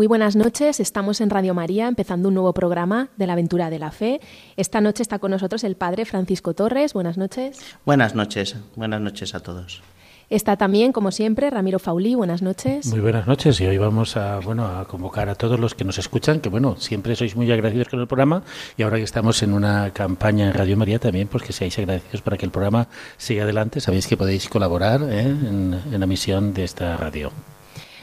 Muy buenas noches, estamos en Radio María empezando un nuevo programa de la aventura de la fe. Esta noche está con nosotros el Padre Francisco Torres. Buenas noches. Buenas noches, buenas noches a todos. Está también, como siempre, Ramiro Faulí. Buenas noches. Muy buenas noches y hoy vamos a, bueno, a convocar a todos los que nos escuchan, que bueno, siempre sois muy agradecidos con el programa y ahora que estamos en una campaña en Radio María también, pues que seáis agradecidos para que el programa siga adelante. Sabéis que podéis colaborar ¿eh? en, en la misión de esta radio.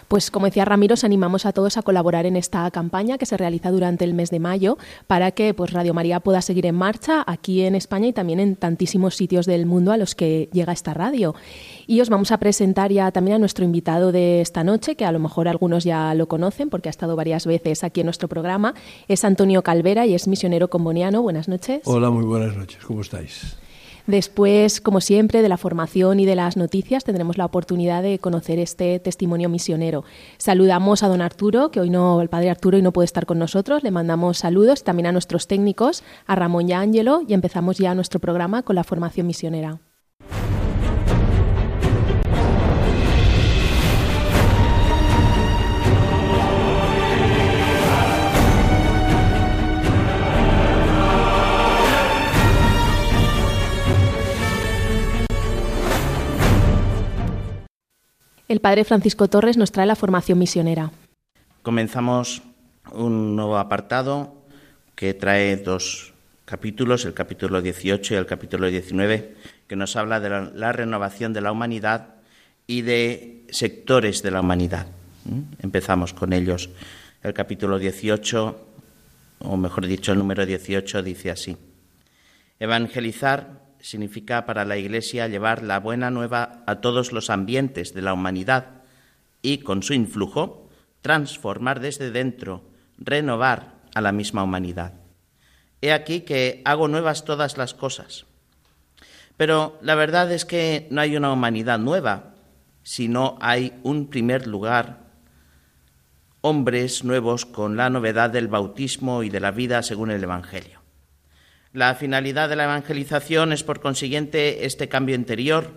Pues como decía Ramiro, os animamos a todos a colaborar en esta campaña que se realiza durante el mes de mayo para que pues, Radio María pueda seguir en marcha aquí en España y también en tantísimos sitios del mundo a los que llega esta radio. Y os vamos a presentar ya también a nuestro invitado de esta noche, que a lo mejor algunos ya lo conocen porque ha estado varias veces aquí en nuestro programa. Es Antonio Calvera y es misionero comboniano. Buenas noches. Hola, muy buenas noches. ¿Cómo estáis? Después, como siempre, de la formación y de las noticias, tendremos la oportunidad de conocer este testimonio misionero. Saludamos a don Arturo, que hoy no, el padre Arturo, y no puede estar con nosotros. Le mandamos saludos también a nuestros técnicos, a Ramón y a Ángelo, y empezamos ya nuestro programa con la formación misionera. El padre Francisco Torres nos trae la formación misionera. Comenzamos un nuevo apartado que trae dos capítulos, el capítulo 18 y el capítulo 19, que nos habla de la, renovación de la humanidad y de sectores de la humanidad. Empezamos con ellos. El capítulo 18, o mejor dicho, el número 18 dice así. Evangelizar significa para la Iglesia llevar la buena nueva a todos los ambientes de la humanidad y, con su influjo, transformar desde dentro, renovar a la misma humanidad. He aquí que hago nuevas todas las cosas. Pero la verdad es que no hay una humanidad nueva, sino hay un primer lugar, hombres nuevos con la novedad del bautismo y de la vida según el Evangelio. La finalidad de la evangelización es, por consiguiente, este cambio interior,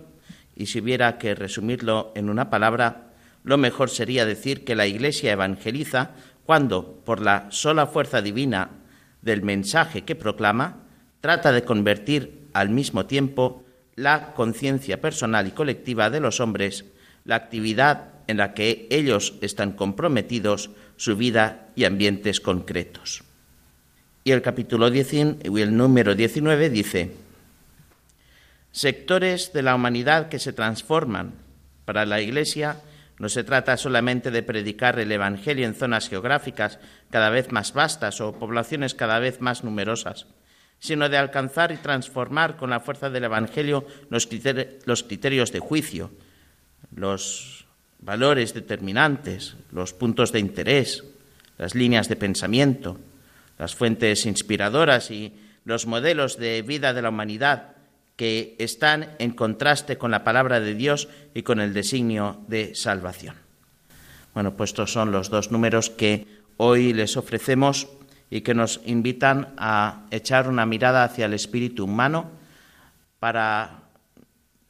y si hubiera que resumirlo en una palabra, lo mejor sería decir que la Iglesia evangeliza cuando, por la sola fuerza divina del mensaje que proclama, trata de convertir al mismo tiempo la conciencia personal y colectiva de los hombres, la actividad en la que ellos están comprometidos, su vida y ambientes concretos. Y el capítulo 10, y el número 19 dice, sectores de la humanidad que se transforman. Para la Iglesia no se trata solamente de predicar el Evangelio en zonas geográficas cada vez más vastas o poblaciones cada vez más numerosas, sino de alcanzar y transformar con la fuerza del Evangelio los criterios de juicio, los valores determinantes, los puntos de interés, las líneas de pensamiento, las fuentes inspiradoras y los modelos de vida de la humanidad que están en contraste con la palabra de Dios y con el designio de salvación. Bueno, pues estos son los dos números que hoy les ofrecemos y que nos invitan a echar una mirada hacia el espíritu humano para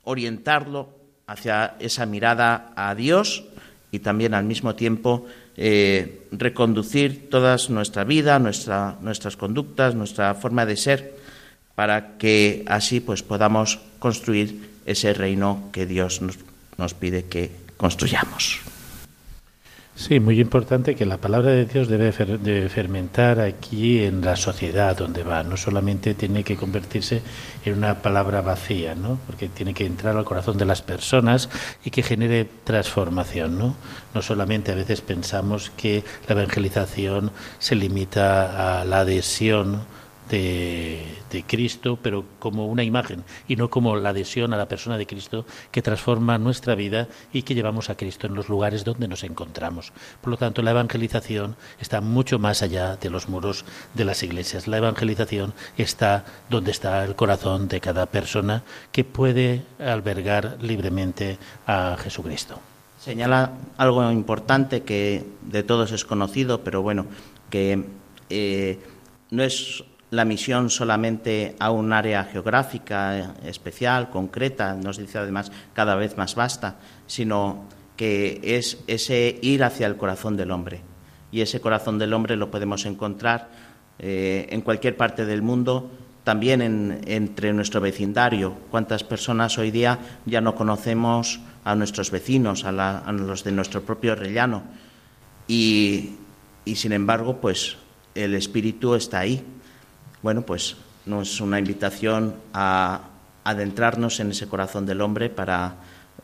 orientarlo hacia esa mirada a Dios y también al mismo tiempo eh, reconducir toda nuestra vida, nuestra, nuestras conductas, nuestra forma de ser, para que así pues podamos construir ese reino que Dios nos, nos pide que construyamos. Sí, muy importante que la palabra de Dios debe de fermentar aquí en la sociedad donde va. No solamente tiene que convertirse en una palabra vacía, ¿no? Porque tiene que entrar al corazón de las personas y que genere transformación, ¿no? No solamente a veces pensamos que la evangelización se limita a la adhesión de, Cristo, pero como una imagen y no como la adhesión a la persona de Cristo que transforma nuestra vida y que llevamos a Cristo en los lugares donde nos encontramos. Por lo tanto, la evangelización está mucho más allá de los muros de las iglesias. La evangelización está donde está el corazón de cada persona que puede albergar libremente a Jesucristo. Señala algo importante que de todos es conocido, pero bueno, que eh, no es la misión solamente a un área geográfica especial, concreta, nos dice además cada vez más vasta, sino que es ese ir hacia el corazón del hombre. Y ese corazón del hombre lo podemos encontrar eh, en cualquier parte del mundo, también entre nuestro vecindario. ¿Cuántas personas hoy día ya no conocemos a nuestros vecinos, a, los de nuestro propio rellano? Y sin embargo, pues el espíritu está ahí bueno, pues nos es una invitación a adentrarnos en ese corazón del hombre para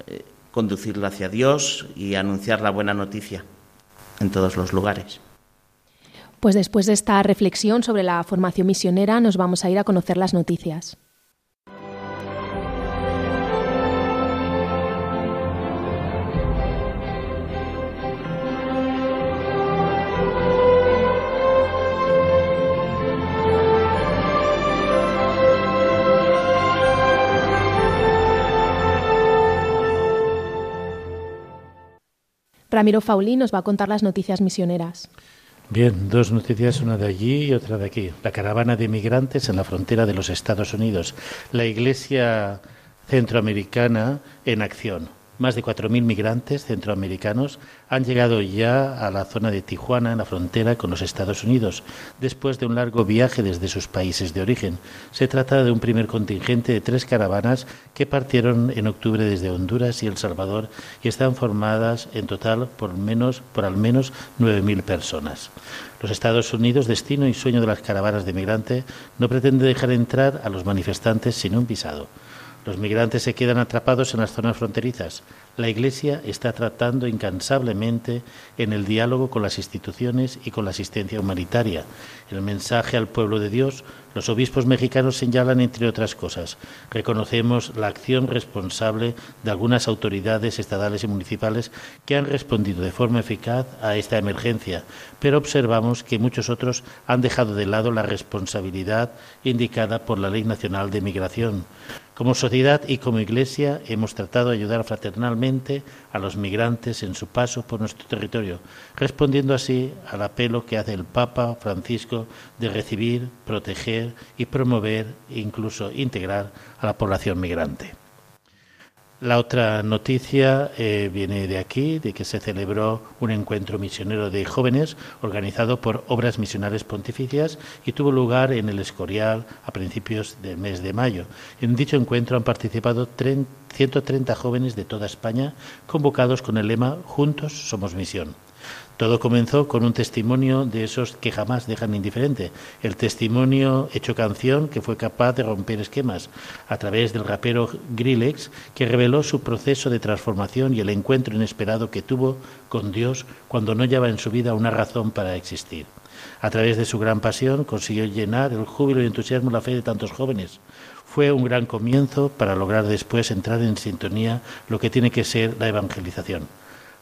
eh, conducirlo hacia Dios y anunciar la buena noticia en todos los lugares. Pues después de esta reflexión sobre la formación misionera nos vamos a ir a conocer las noticias. Ramiro Faulí nos va a contar las noticias misioneras. Bien, dos noticias, una de allí y otra de aquí. La caravana de migrantes en la frontera de los Estados Unidos. La Iglesia Centroamericana en acción. Más de 4.000 migrantes centroamericanos han llegado ya a la zona de Tijuana, en la frontera con los Estados Unidos, después de un largo viaje desde sus países de origen. Se trata de un primer contingente de tres caravanas que partieron en octubre desde Honduras y El Salvador y están formadas en total por, menos, por al menos 9.000 personas. Los Estados Unidos, destino y sueño de las caravanas de migrante, no pretende dejar entrar a los manifestantes sin un visado. Los migrantes se quedan atrapados en las zonas fronterizas. La Iglesia está tratando incansablemente en el diálogo con las instituciones y con la asistencia humanitaria. El mensaje al pueblo de Dios, los obispos mexicanos señalan, entre otras cosas, reconocemos la acción responsable de algunas autoridades estatales y municipales que han respondido de forma eficaz a esta emergencia, pero observamos que muchos otros han dejado de lado la responsabilidad indicada por la Ley Nacional de Migración. Como sociedad y como Iglesia hemos tratado de ayudar fraternalmente a los migrantes en su paso por nuestro territorio, respondiendo así al apelo que hace el Papa Francisco de recibir, proteger y promover e incluso integrar a la población migrante. La otra noticia eh, viene de aquí, de que se celebró un encuentro misionero de jóvenes organizado por Obras Misionales Pontificias y tuvo lugar en el Escorial a principios del mes de mayo. En dicho encuentro han participado 130 jóvenes de toda España convocados con el lema Juntos somos misión. Todo comenzó con un testimonio de esos que jamás dejan indiferente, el testimonio hecho canción que fue capaz de romper esquemas a través del rapero Grillex, que reveló su proceso de transformación y el encuentro inesperado que tuvo con Dios cuando no hallaba en su vida una razón para existir. A través de su gran pasión consiguió llenar el júbilo y entusiasmo la fe de tantos jóvenes. Fue un gran comienzo para lograr después entrar en sintonía lo que tiene que ser la evangelización.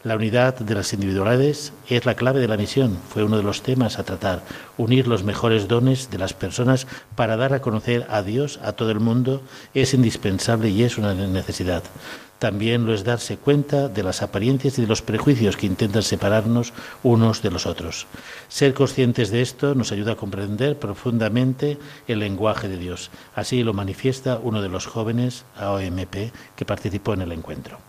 La unidad de las individualidades es la clave de la misión. Fue uno de los temas a tratar. Unir los mejores dones de las personas para dar a conocer a Dios a todo el mundo es indispensable y es una necesidad. También lo es darse cuenta de las apariencias y de los prejuicios que intentan separarnos unos de los otros. Ser conscientes de esto nos ayuda a comprender profundamente el lenguaje de Dios. Así lo manifiesta uno de los jóvenes AOMP que participó en el encuentro.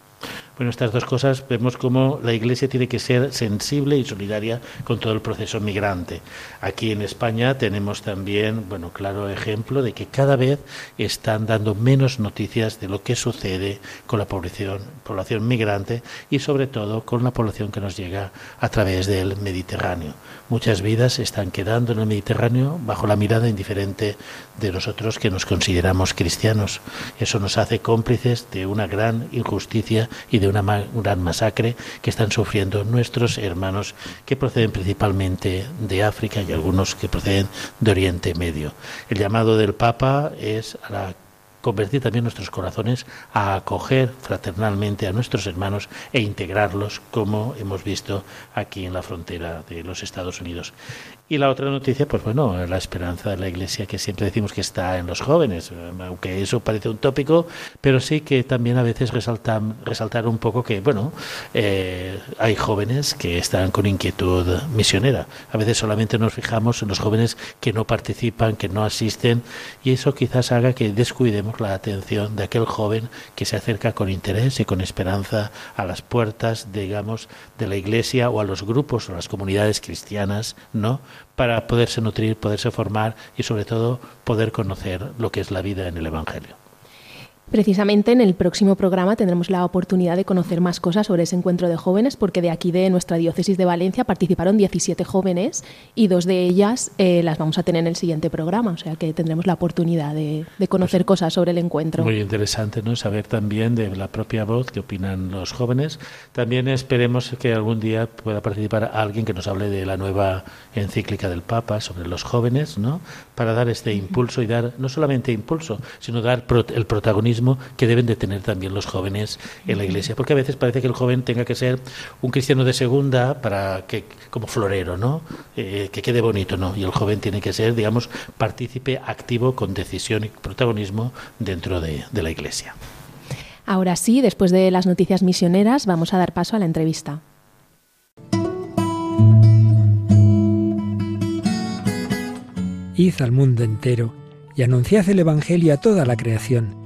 Bueno, estas dos cosas vemos cómo la Iglesia tiene que ser sensible y solidaria con todo el proceso migrante. Aquí en España tenemos también, bueno, claro ejemplo de que cada vez están dando menos noticias de lo que sucede con la población, población migrante y sobre todo con la población que nos llega a través del Mediterráneo. Muchas vidas están quedando en el Mediterráneo bajo la mirada indiferente de nosotros que nos consideramos cristianos. Eso nos hace cómplices de una gran injusticia y de una gran masacre que están sufriendo nuestros hermanos que proceden principalmente de África y algunos que proceden de Oriente Medio. El llamado del Papa es a la convertir también nuestros corazones a acoger fraternalmente a nuestros hermanos e integrarlos, como hemos visto aquí en la frontera de los Estados Unidos. Y la otra noticia, pues bueno, la esperanza de la Iglesia que siempre decimos que está en los jóvenes, aunque eso parece un tópico, pero sí que también a veces resaltar, resaltar un poco que, bueno, eh, hay jóvenes que están con inquietud misionera. A veces solamente nos fijamos en los jóvenes que no participan, que no asisten, y eso quizás haga que descuidemos la atención de aquel joven que se acerca con interés y con esperanza a las puertas, digamos, de la Iglesia o a los grupos o las comunidades cristianas, ¿no? Para poderse nutrir, poderse formar y sobre todo poder conocer lo que es la vida en el Evangelio. Precisamente en el próximo programa tendremos la oportunidad de conocer más cosas sobre ese encuentro de jóvenes, porque de aquí de nuestra diócesis de Valencia participaron 17 jóvenes y dos de ellas eh, las vamos a tener en el siguiente programa, o sea que tendremos la oportunidad de, conocer pues cosas sobre el encuentro. Muy interesante, ¿no? Saber también de la propia voz qué opinan los jóvenes. También esperemos que algún día pueda participar alguien que nos hable de la nueva encíclica del Papa sobre los jóvenes, ¿no? Para dar este impulso y dar no solamente impulso, sino dar el protagonismo que deben de tener también los jóvenes en la iglesia, porque a veces parece que el joven tenga que ser un cristiano de segunda para que como florero, ¿no? Eh, que quede bonito, ¿no? Y el joven tiene que ser, digamos, partícipe activo con decisión y protagonismo dentro de, de la iglesia. Ahora sí, después de las noticias misioneras, vamos a dar paso a la entrevista. Id al mundo entero y anunciad el Evangelio a toda la creación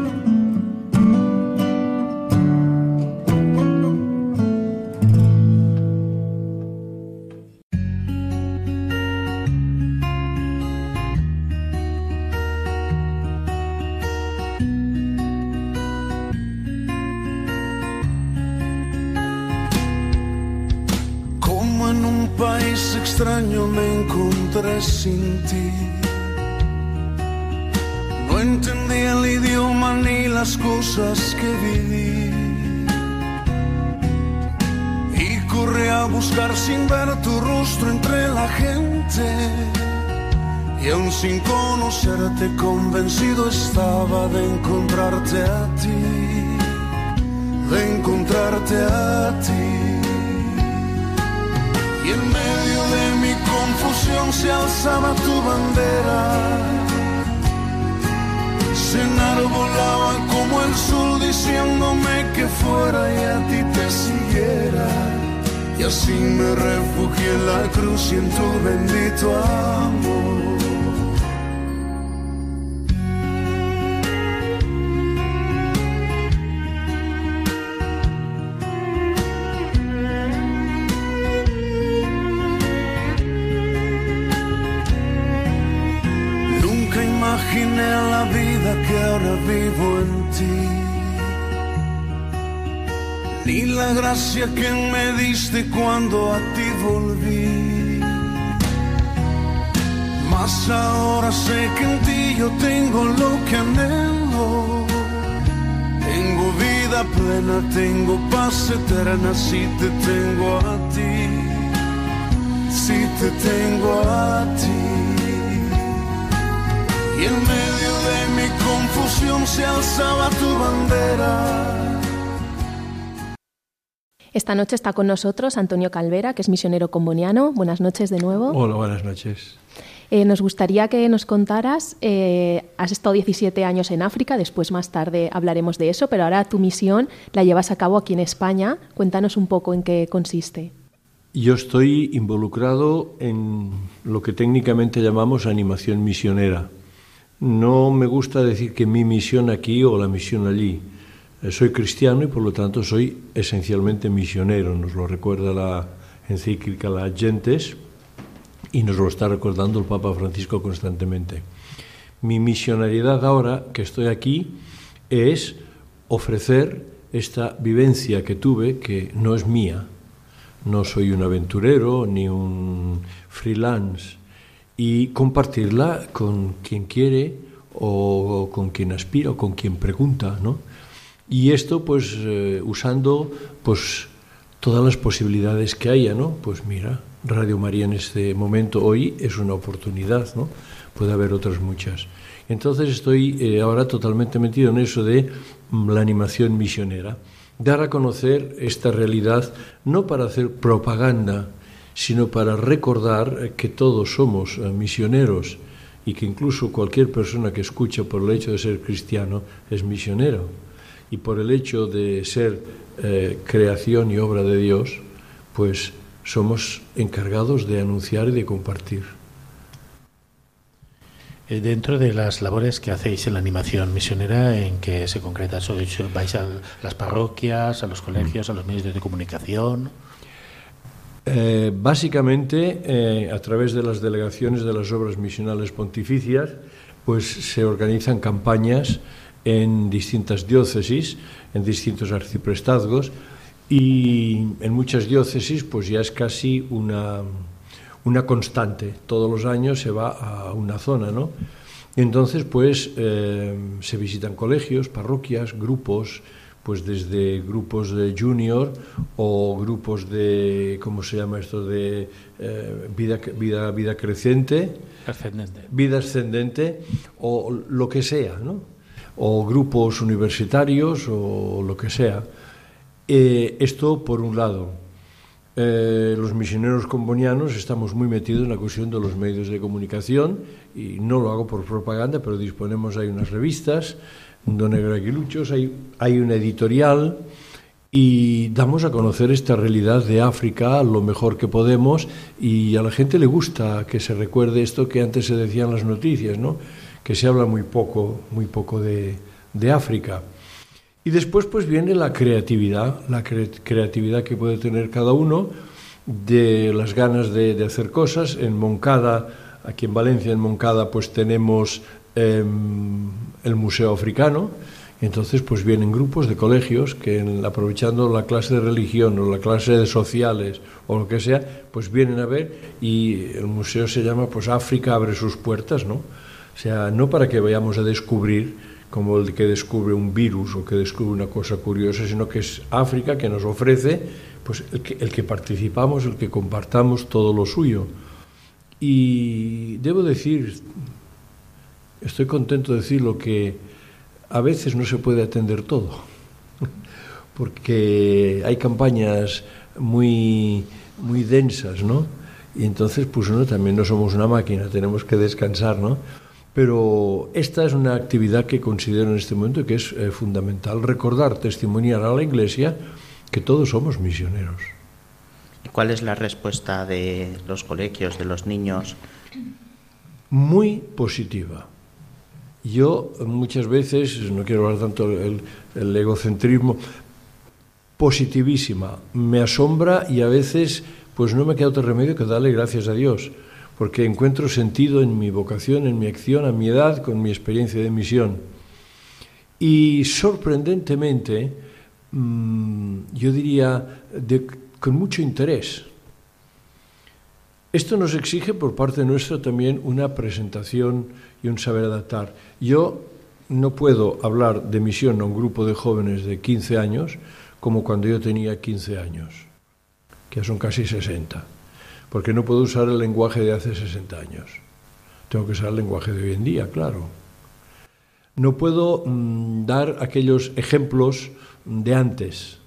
Cosas que viví. Y corrí a buscar sin ver tu rostro entre la gente. Y aún sin conocerte, convencido estaba de encontrarte a ti, de encontrarte a ti. Y en medio de mi confusión se alzaba tu bandera. Se enarbolaba el sol diciéndome que fuera y a ti te siguiera. Y así me refugié en la cruz y en tu bendito amor. Gracia que me diste cuando a ti volví. Mas ahora sé que en ti yo tengo lo que anhelo. Tengo vida plena, tengo paz eterna si te tengo a ti. Si te tengo a ti. Y en medio de mi confusión se alzaba tu bandera esta noche está con nosotros Antonio Calvera, que es misionero comboniano. Buenas noches de nuevo. Hola, buenas noches. Eh, nos gustaría que nos contaras, eh, has estado 17 años en África, después más tarde hablaremos de eso, pero ahora tu misión la llevas a cabo aquí en España. Cuéntanos un poco en qué consiste. Yo estoy involucrado en lo que técnicamente llamamos animación misionera. No me gusta decir que mi misión aquí o la misión allí. Eh, soy cristiano y por lo tanto soy esencialmente misionero, nos lo recuerda la encíclica La Gentes y nos lo está recordando el Papa Francisco constantemente. Mi misionariedad ahora que estoy aquí es ofrecer esta vivencia que tuve, que no es mía, no soy un aventurero ni un freelance, y compartirla con quien quiere o con quien aspira o con quien pregunta, ¿no? Y esto pues eh, usando pues todas las posibilidades que haya, ¿no? Pues mira, Radio María en este momento hoy es una oportunidad, ¿no? Puede haber otras muchas. Entonces estoy eh, ahora totalmente metido en eso de mm, la animación misionera, dar a conocer esta realidad no para hacer propaganda, sino para recordar que todos somos eh, misioneros y que incluso cualquier persona que escucha por el hecho de ser cristiano es misionero y por el hecho de ser eh, creación y obra de Dios, pues somos encargados de anunciar y de compartir. Eh, dentro de las labores que hacéis en la animación misionera, ¿en qué se concreta? ¿Vais a las parroquias, a los colegios, a los medios de comunicación? Eh, básicamente, a través de las delegaciones de las obras misionales pontificias, pues se organizan campañas en distintas diócesis, en distintos arciprestazgos, y en muchas diócesis pues ya es casi una, una constante. Todos los años se va a una zona, ¿no? Entonces, pues eh, se visitan colegios, parroquias, grupos, pues desde grupos de junior o grupos de, ¿cómo se llama esto? De eh, vida, vida, vida creciente. Ascendente. Vida ascendente o lo que sea, ¿no? O grupos universitarios o lo que sea. Eh, esto por un lado. Eh, los misioneros combonianos estamos muy metidos en la cuestión de los medios de comunicación y no lo hago por propaganda, pero disponemos, hay unas revistas, Don Aguiluchos, hay, hay una editorial y damos a conocer esta realidad de África lo mejor que podemos y a la gente le gusta que se recuerde esto que antes se decía en las noticias, ¿no? Que se habla muy poco, muy poco de, de África. Y después pues viene la creatividad, la creatividad que puede tener cada uno, de las ganas de, de, hacer cosas. En Moncada, aquí en Valencia, en Moncada, pues tenemos eh, el Museo Africano. Entonces pues vienen grupos de colegios que aprovechando la clase de religión o la clase de sociales o lo que sea, pues vienen a ver y el museo se llama pues África abre sus puertas, ¿no? Sea, no para que vayamos a descubrir como el que descubre un virus o que descubre una cosa curiosa, sino que es África que nos ofrece pues el que, el que participamos, el que compartamos todo lo suyo. Y debo decir, estoy contento de decirlo, que a veces no se puede atender todo, porque hay campañas muy, muy densas, ¿no? Y entonces, pues no, también no somos una máquina, tenemos que descansar, ¿no? Pero esta es una actividad que considero en este momento que es eh, fundamental, recordar, testimoniar a la Iglesia que todos somos misioneros. ¿Cuál es la respuesta de los colegios, de los niños? Muy positiva. Yo muchas veces, no quiero hablar tanto del el egocentrismo, positivísima, me asombra y a veces pues no me queda otro remedio que darle gracias a Dios porque encuentro sentido en mi vocación, en mi acción, a mi edad, con mi experiencia de misión. Y sorprendentemente, mmm, yo diría, con mucho interés. Esto nos exige por parte nuestra también una presentación y un saber adaptar. Yo no puedo hablar de misión a un grupo de jóvenes de 15 años como cuando yo tenía 15 años, que son casi 60 porque no puedo usar el lenguaje de hace 60 años. Tengo que usar el lenguaje de hoy en día, claro. No puedo mmm, dar aquellos ejemplos de antes.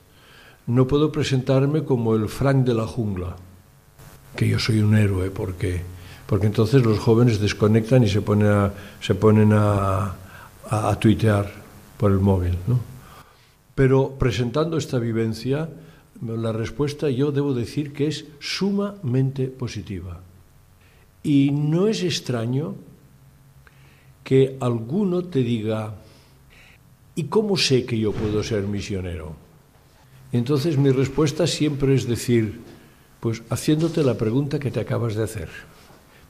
No puedo presentarme como el Frank de la jungla, que yo soy un héroe porque porque entonces los jóvenes desconectan y se ponen a, se ponen a, a, tuitear por el móvil. ¿no? Pero presentando esta vivencia, la respuesta yo debo decir que es sumamente positiva. Y no es extraño que alguno te diga, ¿y cómo sé que yo puedo ser misionero? Entonces mi respuesta siempre es decir, pues haciéndote la pregunta que te acabas de hacer.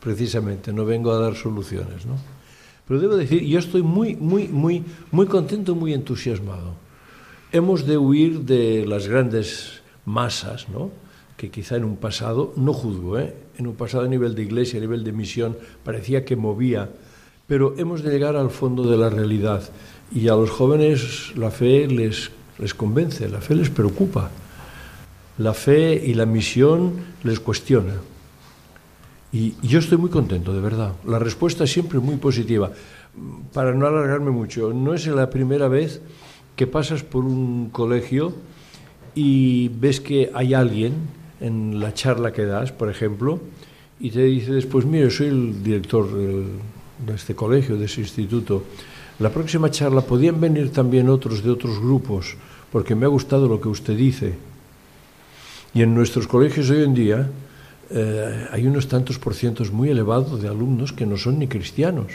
Precisamente, no vengo a dar soluciones, ¿no? Pero debo decir, yo estoy muy, muy, muy, muy contento, muy entusiasmado. Hemos de huir de las grandes masas, ¿no? que quizá en un pasado, no juzgo, ¿eh? en un pasado a nivel de iglesia, a nivel de misión, parecía que movía, pero hemos de llegar al fondo de la realidad. Y a los jóvenes la fe les, les convence, la fe les preocupa, la fe y la misión les cuestiona. Y, yo estoy muy contento, de verdad. La respuesta es siempre muy positiva. Para no alargarme mucho, no es la primera vez que pasas por un colegio y ves que hay alguien en la charla que das, por ejemplo, y te dice después, mire, soy el director de este colegio, de ese instituto. La próxima charla podían venir también otros de otros grupos, porque me ha gustado lo que usted dice. Y en nuestros colegios hoy en día eh, hay unos tantos por cientos muy elevados de alumnos que no son ni cristianos.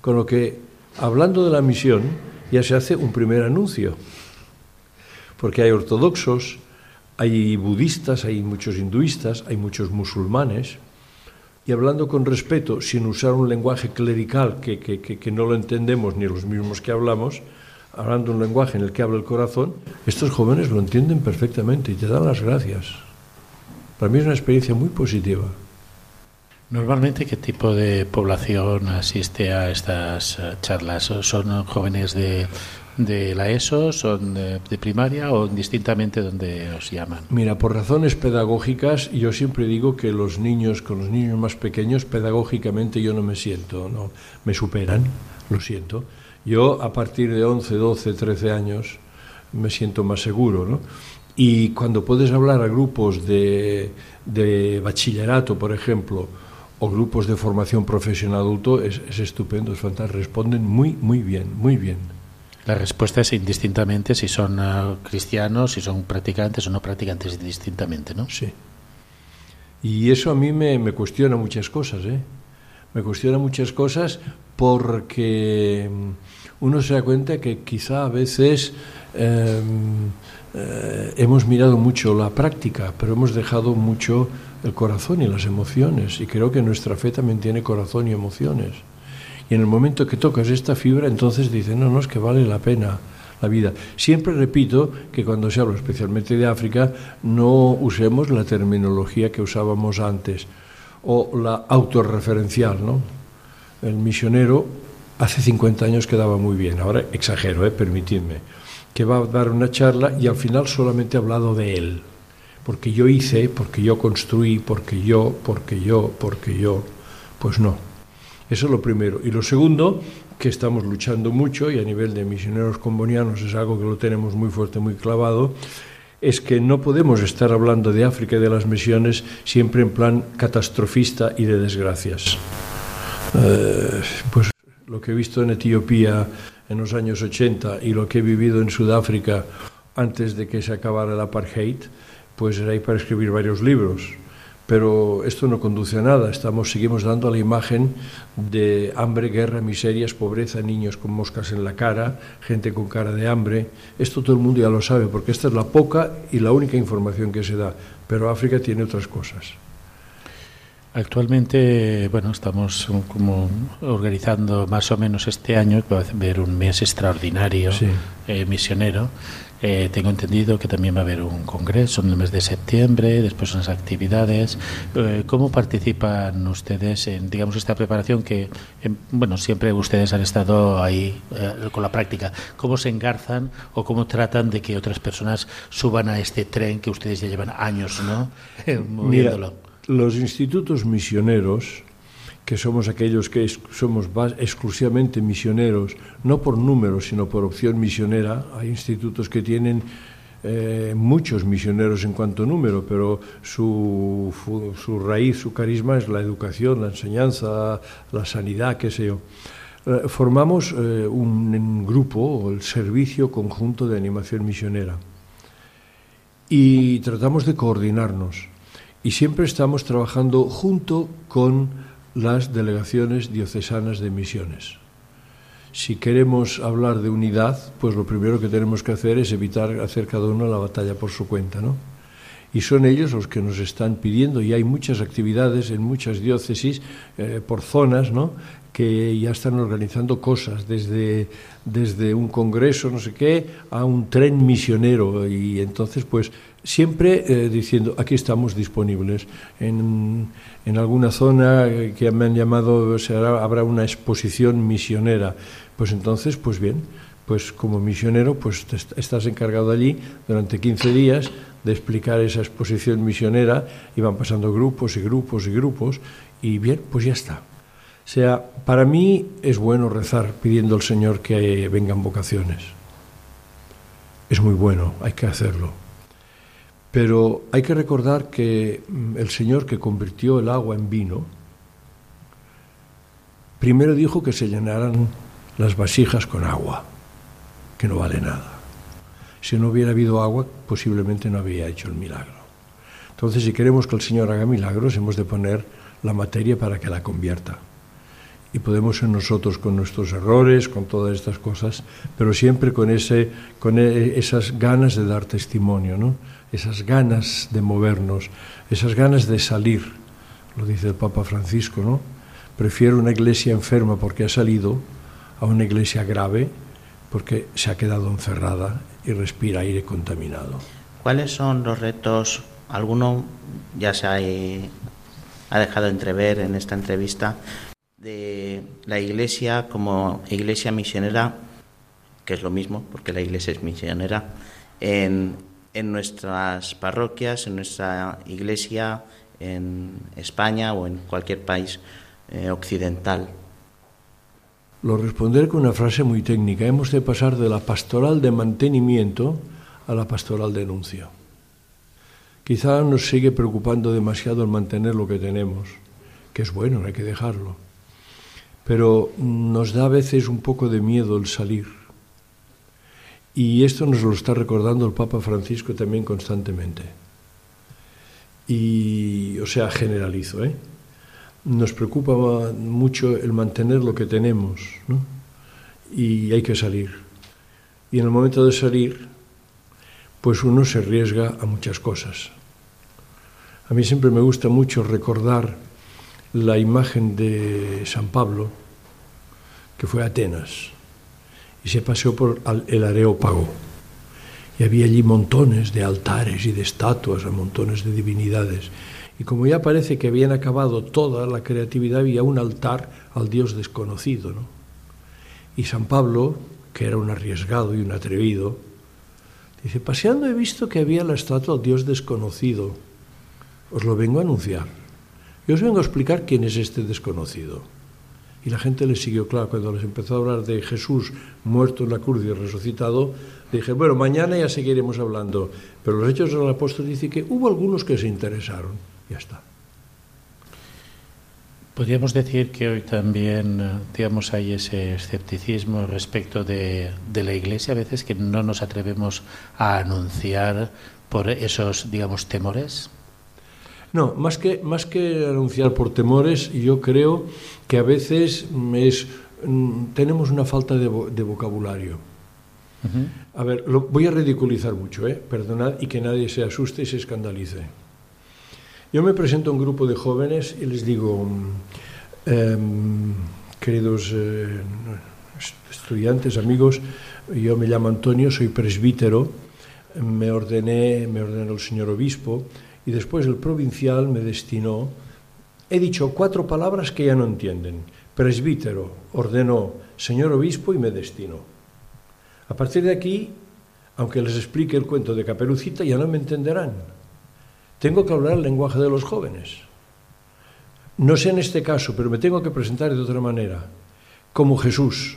Con lo que, hablando de la misión, ya se hace un primer anuncio. Porque hay ortodoxos, hay budistas, hay muchos hinduistas, hay muchos musulmanes. Y hablando con respeto, sin usar un lenguaje clerical que, que, que no lo entendemos ni los mismos que hablamos, hablando un lenguaje en el que habla el corazón, estos jóvenes lo entienden perfectamente y te dan las gracias. Para mí es una experiencia muy positiva. Normalmente, ¿qué tipo de población asiste a estas eh, charlas? ¿Son jóvenes de, de la ESO, son de, primaria o indistintamente donde os llaman? Mira, por razones pedagógicas, yo siempre digo que los niños, con los niños más pequeños, pedagógicamente yo no me siento, no me superan, lo siento. Yo a partir de 11, 12, 13 años me siento más seguro, ¿no? Y cuando puedes hablar a grupos de, de bachillerato, por ejemplo, o grupos de formación profesional adulto, es, es estupendo, es fantástico. Responden muy, muy bien, muy bien. La respuesta es indistintamente si son uh, cristianos, si son practicantes o no practicantes, indistintamente, ¿no? Sí. Y eso a mí me, me cuestiona muchas cosas, ¿eh? Me cuestiona muchas cosas porque mm, uno se da cuenta que quizá a veces eh, eh, hemos mirado mucho la práctica, pero hemos dejado mucho el corazón y las emociones. Y creo que nuestra fe también tiene corazón y emociones. Y en el momento que tocas esta fibra, entonces dicen, no, no, es que vale la pena la vida. Siempre repito que cuando se habla especialmente de África, no usemos la terminología que usábamos antes o la autorreferencial, ¿no? El misionero hace 50 años quedaba muy bien, ahora exagero, ¿eh? permitidme que va a dar una charla y al final solamente ha hablado de él. Porque yo hice, porque yo construí, porque yo, porque yo, porque yo. Pues no. Eso es lo primero. Y lo segundo, que estamos luchando mucho y a nivel de misioneros combonianos es algo que lo tenemos muy fuerte, muy clavado, es que no podemos estar hablando de África y de las misiones siempre en plan catastrofista y de desgracias. Eh, pues lo que he visto en Etiopía en los años 80 y lo que he vivido en Sudáfrica antes de que se acabara el apartheid, pues era ahí para escribir varios libros. Pero esto no conduce a nada, estamos, seguimos dando la imagen de hambre, guerra, miserias, pobreza, niños con moscas en la cara, gente con cara de hambre. Esto todo el mundo ya lo sabe, porque esta es la poca y la única información que se da. Pero África tiene otras cosas. Actualmente, bueno, estamos como organizando más o menos este año, que va a haber un mes extraordinario eh, misionero. Eh, tengo entendido que también va a haber un congreso en el mes de septiembre, después unas actividades. Eh, ¿Cómo participan ustedes en, digamos, esta preparación que, bueno, siempre ustedes han estado ahí con la práctica? ¿Cómo se engarzan o cómo tratan de que otras personas suban a este tren que ustedes ya llevan años, ¿no? moviéndolo? los institutos misioneros, que somos aquellos que somos exclusivamente misioneros, no por número, sino por opción misionera, hay institutos que tienen eh, muchos misioneros en cuanto número, pero su, su, raíz, su carisma es la educación, la enseñanza, la sanidad, qué sé yo. Eh, formamos eh, un, un, grupo, el Servicio Conjunto de Animación Misionera, y tratamos de coordinarnos. Y siempre estamos trabajando junto con las delegaciones diocesanas de misiones. Si queremos hablar de unidad, pues lo primero que tenemos que hacer es evitar hacer cada uno la batalla por su cuenta, ¿no? Y son ellos los que nos están pidiendo, y hay muchas actividades en muchas diócesis eh, por zonas, ¿no? Que ya están organizando cosas, desde, desde un congreso, no sé qué, a un tren misionero. Y entonces, pues, siempre eh, diciendo, aquí estamos disponibles. En, en alguna zona que me han llamado, será, habrá una exposición misionera. Pues entonces, pues bien, pues como misionero, pues estás encargado allí durante 15 días de explicar esa exposición misionera y van pasando grupos y grupos y grupos y bien, pues ya está. Sea, para mí es bueno rezar pidiendo al Señor que vengan vocaciones. Es muy bueno, hay que hacerlo. Pero hay que recordar que mm, el Señor que convirtió el agua en vino, primero dijo que se llenaran las vasijas con agua, que no vale nada. Si no hubiera habido agua, posiblemente no había hecho el milagro. Entonces, si queremos que el Señor haga milagros, hemos de poner la materia para que la convierta. Y podemos ser nosotros con nuestros errores, con todas estas cosas, pero siempre con, ese, con e, esas ganas de dar testimonio, ¿no? esas ganas de movernos, esas ganas de salir, lo dice el Papa Francisco, ¿no? Prefiero una iglesia enferma porque ha salido a una iglesia grave porque se ha quedado encerrada y respira aire contaminado. ¿Cuáles son los retos? Alguno ya se ha, ha dejado entrever en esta entrevista de la iglesia como iglesia misionera, que es lo mismo, porque la iglesia es misionera, en, en nuestras parroquias, en nuestra iglesia, en España o en cualquier país eh, occidental? Lo responderé con una frase muy técnica. Hemos de pasar de la pastoral de mantenimiento a la pastoral de anuncio. Quizá nos sigue preocupando demasiado el mantener lo que tenemos, que es bueno, no hay que dejarlo. Pero nos da a veces un poco de miedo el salir y esto nos lo está recordando el Papa Francisco también constantemente. Y, o sea, generalizo, ¿eh? Nos preocupa mucho el mantener lo que tenemos, ¿no? Y hay que salir. Y en el momento de salir, pues uno se arriesga a muchas cosas. A mí siempre me gusta mucho recordar la imagen de San Pablo, que fue a Atenas y se paseó por el Areópago. Y había allí montones de altares y de estatuas, a montones de divinidades. Y como ya parece que habían acabado toda la creatividad, había un altar al Dios desconocido. ¿no? Y San Pablo, que era un arriesgado y un atrevido, dice, paseando he visto que había la estatua al Dios desconocido. Os lo vengo a anunciar. Yo os vengo a explicar quién es este desconocido. Y la gente le siguió, claro, cuando les empezó a hablar de Jesús muerto en la cruz y resucitado, dije, bueno, mañana ya seguiremos hablando. Pero los hechos del apóstol dicen que hubo algunos que se interesaron. Ya está. Podríamos decir que hoy también, eh, digamos, hay ese escepticismo respecto de, de la Iglesia, a veces que no nos atrevemos a anunciar por esos, digamos, temores. No, más que, más que anunciar por temores, yo creo que a veces es, mm, tenemos una falta de, de vocabulario. Uh -huh. A ver, lo voy a ridiculizar mucho, ¿eh? perdonad, y que nadie se asuste y se escandalice. Yo me presento a un grupo de jóvenes y les digo, eh, queridos eh, estudiantes, amigos, yo me llamo Antonio, soy presbítero, me ordené, me ordenó el señor obispo, y después el provincial me destinó, he dicho cuatro palabras que ya no entienden. Presbítero, ordenó, señor obispo y me destinó. A partir de aquí, aunque les explique el cuento de Caperucita, ya no me entenderán. Tengo que hablar el lenguaje de los jóvenes. No sé en este caso, pero me tengo que presentar de otra manera, como Jesús,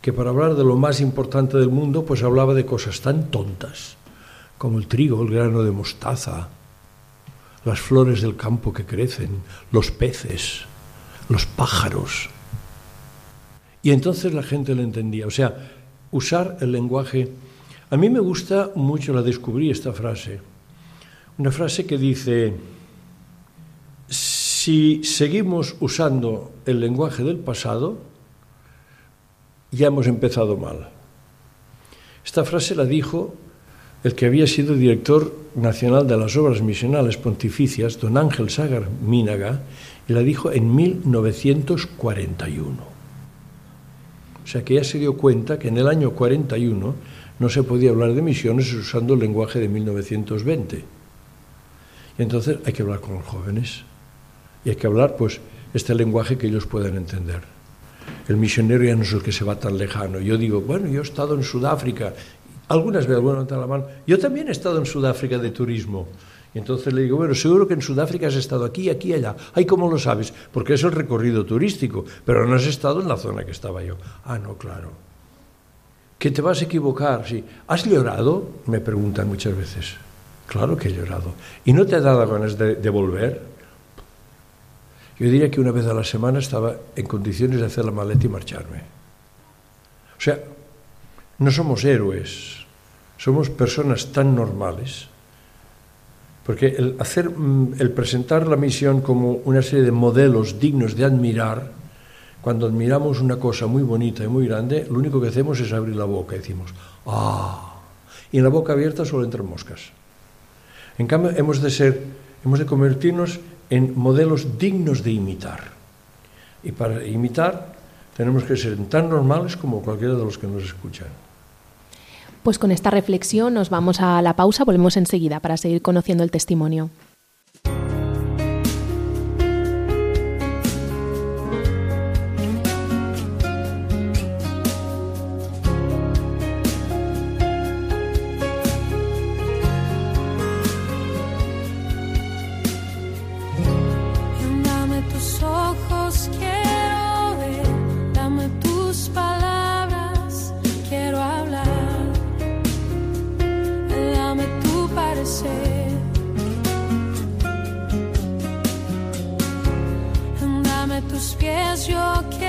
que para hablar de lo más importante del mundo, pues hablaba de cosas tan tontas como el trigo, el grano de mostaza, las flores del campo que crecen, los peces, los pájaros. Y entonces la gente lo entendía. O sea, usar el lenguaje. A mí me gusta mucho, la descubrí esta frase. Una frase que dice, si seguimos usando el lenguaje del pasado, ya hemos empezado mal. Esta frase la dijo el que había sido director nacional de las obras misionales pontificias, don Ángel Sagar Mínaga, y la dijo en 1941. O sea que ya se dio cuenta que en el año 41 no se podía hablar de misiones usando el lenguaje de 1920. Y entonces hay que hablar con los jóvenes. Y hay que hablar, pues, este lenguaje que ellos puedan entender. El misionero ya no es el que se va tan lejano. Yo digo, bueno, yo he estado en Sudáfrica algunas veces, bueno, la mano. Yo también he estado en Sudáfrica de turismo. Y entonces le digo, bueno, seguro que en Sudáfrica has estado aquí, aquí, allá. Ay, ¿cómo lo sabes? Porque es el recorrido turístico, pero no has estado en la zona que estaba yo. Ah, no, claro. Que te vas a equivocar, sí. ¿Has llorado? Me preguntan muchas veces. Claro que he llorado. ¿Y no te ha dado ganas de, de volver? Yo diría que una vez a la semana estaba en condiciones de hacer la maleta y marcharme. O sea, no somos héroes, somos personas tan normales. Porque el, hacer, mm, el presentar la misión como una serie de modelos dignos de admirar, cuando admiramos una cosa muy bonita y muy grande, lo único que hacemos es abrir la boca y decimos, ¡ah! Y en la boca abierta solo entran moscas. En cambio, hemos de ser, hemos de convertirnos en modelos dignos de imitar. Y para imitar tenemos que ser tan normales como cualquiera de los que nos escuchan. Pues con esta reflexión nos vamos a la pausa, volvemos enseguida para seguir conociendo el testimonio. tus pies yo quiero.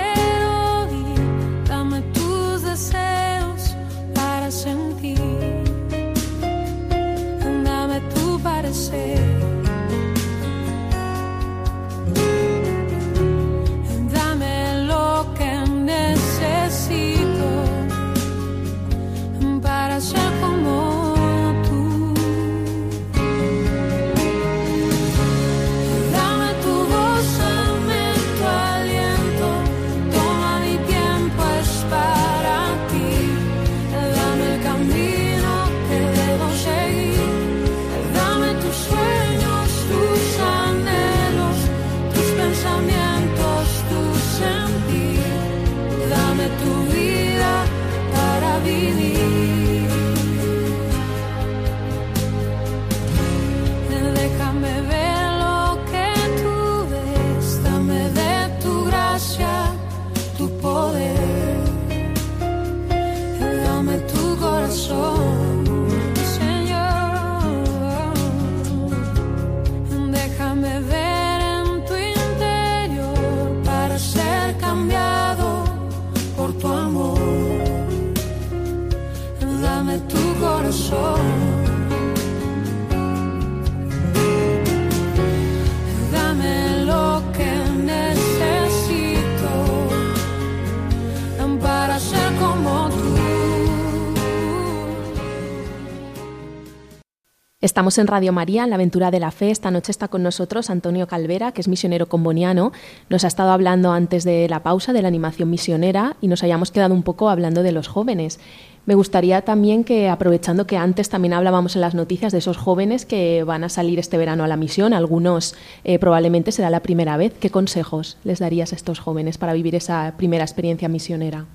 Estamos en Radio María, en la aventura de la fe. Esta noche está con nosotros Antonio Calvera, que es misionero comboniano. Nos ha estado hablando antes de la pausa de la animación misionera y nos hayamos quedado un poco hablando de los jóvenes. Me gustaría también que, aprovechando que antes también hablábamos en las noticias de esos jóvenes que van a salir este verano a la misión, algunos eh, probablemente será la primera vez, ¿qué consejos les darías a estos jóvenes para vivir esa primera experiencia misionera?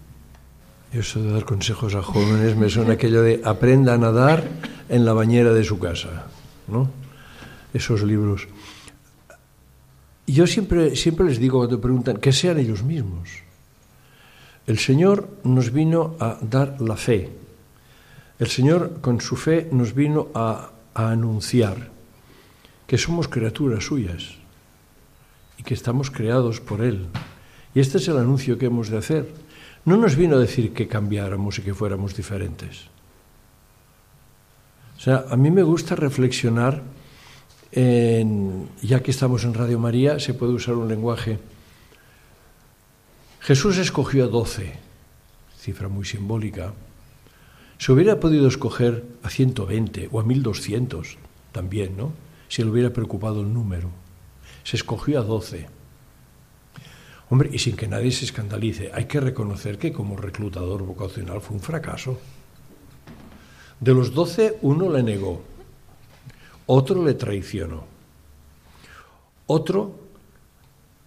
Eso de dar consejos a jóvenes me suena aquello de aprenda a nadar en la bañera de su casa, ¿no? Esos libros. Yo siempre, siempre les digo cuando preguntan que sean ellos mismos. El Señor nos vino a dar la fe, El Señor con su fe nos vino a, a anunciar que somos criaturas suyas y que estamos creados por Él. Y este es el anuncio que hemos de hacer. No nos vino a decir que cambiáramos y que fuéramos diferentes. O sea, a mí me gusta reflexionar, en, ya que estamos en Radio María, se puede usar un lenguaje. Jesús escogió a doce, cifra muy simbólica. Se hubiera podido escoger a 120 o a 1200 también, ¿no? Si le hubiera preocupado el número. Se escogió a doce. Hombre, y sin que nadie se escandalice, hay que reconocer que como reclutador vocacional fue un fracaso. De los doce, uno le negó, otro le traicionó, otro,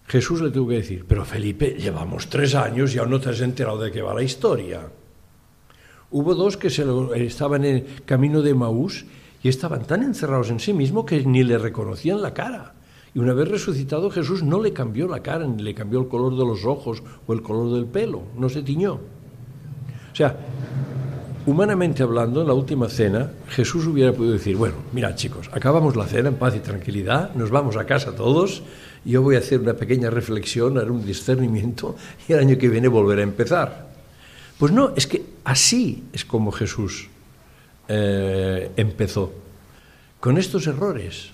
Jesús le tuvo que decir, pero Felipe, llevamos tres años y aún no te has enterado de qué va la historia. Hubo dos que se estaban en el camino de Maús y estaban tan encerrados en sí mismos que ni le reconocían la cara. Y una vez resucitado Jesús no le cambió la cara, ni le cambió el color de los ojos o el color del pelo, no se tiñó. O sea, humanamente hablando, en la última cena, Jesús hubiera podido decir, bueno, mira chicos, acabamos la cena en paz y tranquilidad, nos vamos a casa todos, yo voy a hacer una pequeña reflexión, haré un discernimiento y el año que viene volveré a empezar. Pues no, es que así es como Jesús eh, empezó, con estos errores,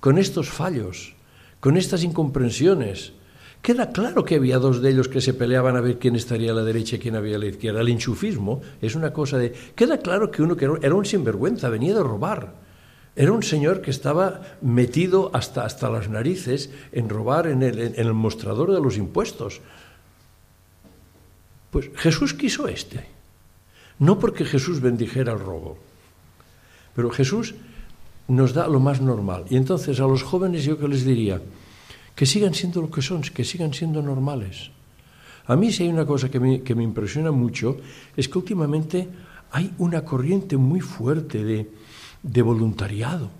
con estos fallos, con estas incomprensiones. Queda claro que había dos de ellos que se peleaban a ver quién estaría a la derecha y quién había a la izquierda. El enchufismo es una cosa de... Queda claro que uno que era un sinvergüenza, venía de robar. Era un señor que estaba metido hasta, hasta las narices en robar en el, en el mostrador de los impuestos. Pues Jesús quiso este. No porque Jesús bendijera el robo, pero Jesús nos da lo más normal. Y entonces a los jóvenes yo que les diría, que sigan siendo lo que son, que sigan siendo normales. A mí si hay una cosa que me, que me impresiona mucho, es que últimamente hay una corriente muy fuerte de, de voluntariado.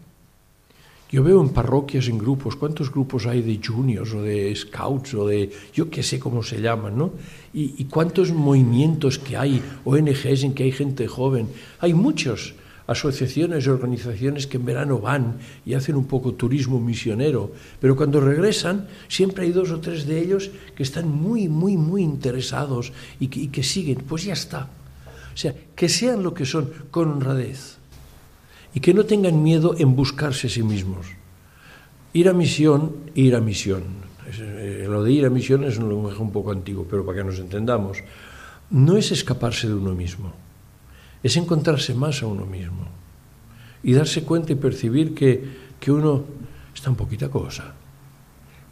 Yo veo en parroquias, en grupos, ¿cuántos grupos hay de juniors o de scouts o de, yo qué sé cómo se llaman, ¿no? Y, y cuántos movimientos que hay, ONGs en que hay gente joven. Hay muchos asociaciones y organizaciones que en verano van y hacen un poco turismo misionero, pero cuando regresan siempre hay dos o tres de ellos que están muy, muy, muy interesados y que, siguen, pues ya está. O sea, que sean lo que son con honradez y que no tengan miedo en buscarse a sí mismos. Ir a misión, ir a misión. Eh, lo de ir a misión es un lenguaje un poco antiguo, pero para que nos entendamos, no es escaparse de uno mismo es encontrarse más a uno mismo y darse cuenta y percibir que, que uno está en poquita cosa.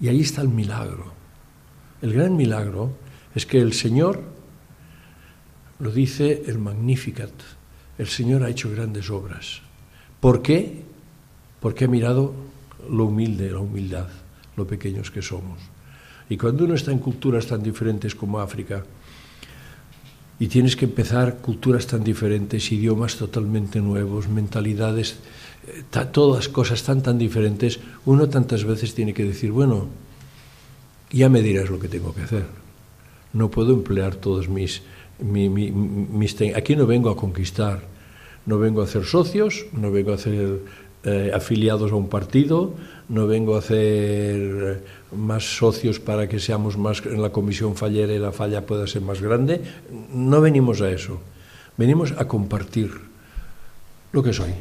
Y ahí está el milagro. El gran milagro es que el Señor, lo dice el Magnificat, el Señor ha hecho grandes obras. ¿Por qué? Porque ha mirado lo humilde, la humildad, lo pequeños que somos. Y cuando uno está en culturas tan diferentes como África, y tienes que empezar culturas tan diferentes, idiomas totalmente nuevos, mentalidades, eh, todas cosas tan tan diferentes, uno tantas veces tiene que decir, bueno, ya me dirás lo que tengo que hacer. No puedo emplear todos mis, mis, aquí no vengo a conquistar, no vengo a hacer socios, no vengo a hacer eh, afiliados a un partido, no vengo a hacer más socios para que seamos más en la comisión fallera y la falla pueda ser más grande. No venimos a eso. Venimos a compartir lo que soy.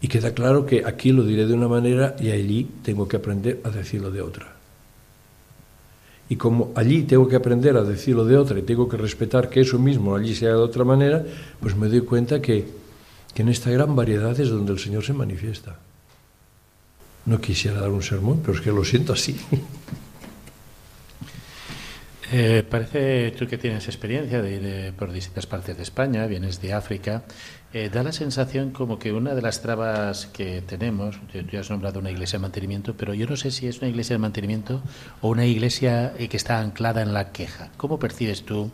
Y queda claro que aquí lo diré de una manera y allí tengo que aprender a decirlo de otra. Y como allí tengo que aprender a decirlo de otra y tengo que respetar que eso mismo allí sea de otra manera, pues me doy cuenta que, que en esta gran variedad es donde el Señor se manifiesta. No quisiera dar un sermón, pero es que lo siento así. Eh, parece tú que tienes experiencia de ir eh, por distintas partes de España, vienes de África. Eh, da la sensación como que una de las trabas que tenemos, tú has nombrado una iglesia de mantenimiento, pero yo no sé si es una iglesia de mantenimiento o una iglesia que está anclada en la queja. ¿Cómo percibes tú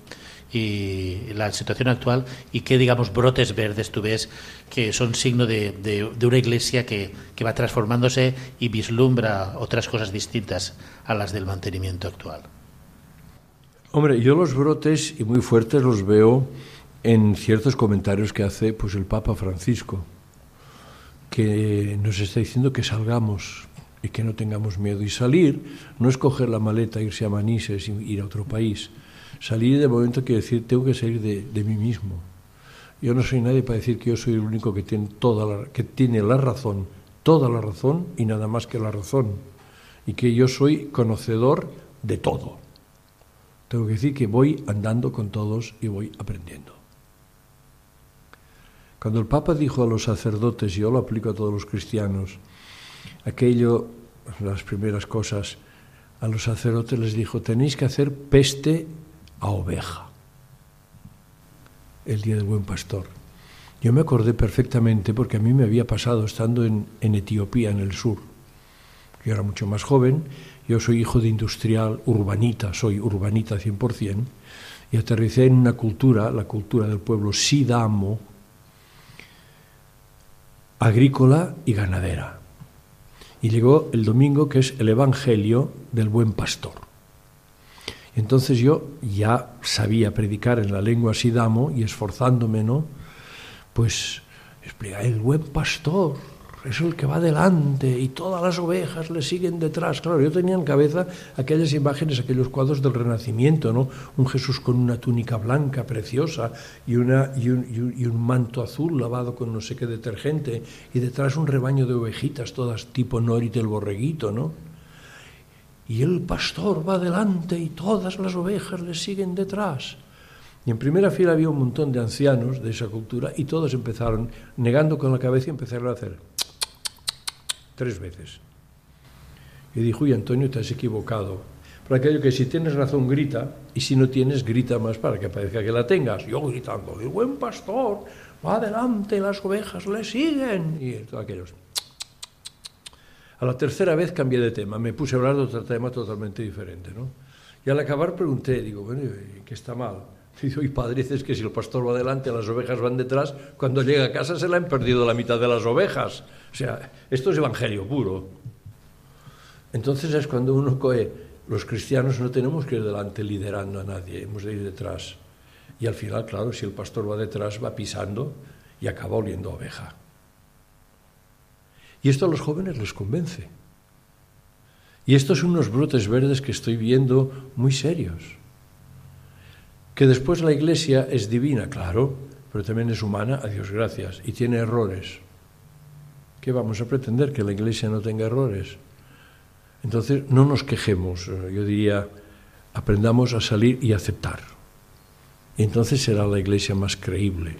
y la situación actual y qué, digamos, brotes verdes tú ves que son signo de, de, una iglesia que, que, va transformándose y vislumbra otras cosas distintas a las del mantenimiento actual? Hombre, yo los brotes y muy fuertes los veo en ciertos comentarios que hace pues el Papa Francisco, que nos está diciendo que salgamos y que no tengamos miedo. Y salir no es coger la maleta, irse a Manises, ir a otro país. Salir de momento quiere decir, tengo que salir de, de mí mismo. Yo no soy nadie para decir que yo soy el único que tiene, toda la, que tiene la razón, toda la razón y nada más que la razón. Y que yo soy conocedor de todo. Tengo que decir que voy andando con todos y voy aprendiendo. Cuando el Papa dijo a los sacerdotes, y yo lo aplico a todos los cristianos, aquello, las primeras cosas, a los sacerdotes les dijo, tenéis que hacer peste a oveja el día del buen pastor. Yo me acordé perfectamente porque a mí me había pasado estando en, en Etiopía, en el sur. Yo era mucho más joven, yo soy hijo de industrial urbanita, soy urbanita 100%, y aterricé en una cultura, la cultura del pueblo Sidamo, agrícola y ganadera. Y llegó el domingo que es el Evangelio del buen pastor. Entonces yo ya sabía predicar en la lengua sidamo y esforzándome, ¿no? Pues explicar, el buen pastor es el que va delante y todas las ovejas le siguen detrás. Claro, yo tenía en cabeza aquellas imágenes, aquellos cuadros del Renacimiento, ¿no? Un Jesús con una túnica blanca preciosa y, una, y, un, y, un, y un manto azul lavado con no sé qué detergente y detrás un rebaño de ovejitas, todas tipo Norit el borreguito, ¿no? Y el pastor va delante y todas las ovejas le siguen detrás. Y en primera fila había un montón de ancianos de esa cultura y todos empezaron, negando con la cabeza, y empezaron a hacer tres veces. Y dijo, y Antonio, te has equivocado. Por aquello que si tienes razón grita, y si no tienes, grita más para que parezca que la tengas. Yo gritando, el buen pastor va adelante, las ovejas le siguen. Y todos aquellos. A la tercera vez cambié de tema, me puse a hablar de otro tema totalmente diferente. ¿no? Y al acabar pregunté, digo, bueno, ¿qué está mal? Dice, y padre, dices que si el pastor va adelante, las ovejas van detrás, cuando llega a casa se le han perdido la mitad de las ovejas. O sea, esto es evangelio puro. Entonces es cuando uno coge, los cristianos no tenemos que ir delante liderando a nadie, hemos de ir detrás. Y al final, claro, si el pastor va detrás, va pisando y acaba oliendo oveja. Y esto a los jóvenes les convence. Y estos son unos brotes verdes que estoy viendo muy serios. Que después la iglesia es divina, claro, pero también es humana, a Dios gracias, y tiene errores. ¿Qué vamos a pretender? Que la iglesia no tenga errores. Entonces, no nos quejemos, yo diría, aprendamos a salir y aceptar. Y entonces será la iglesia más creíble,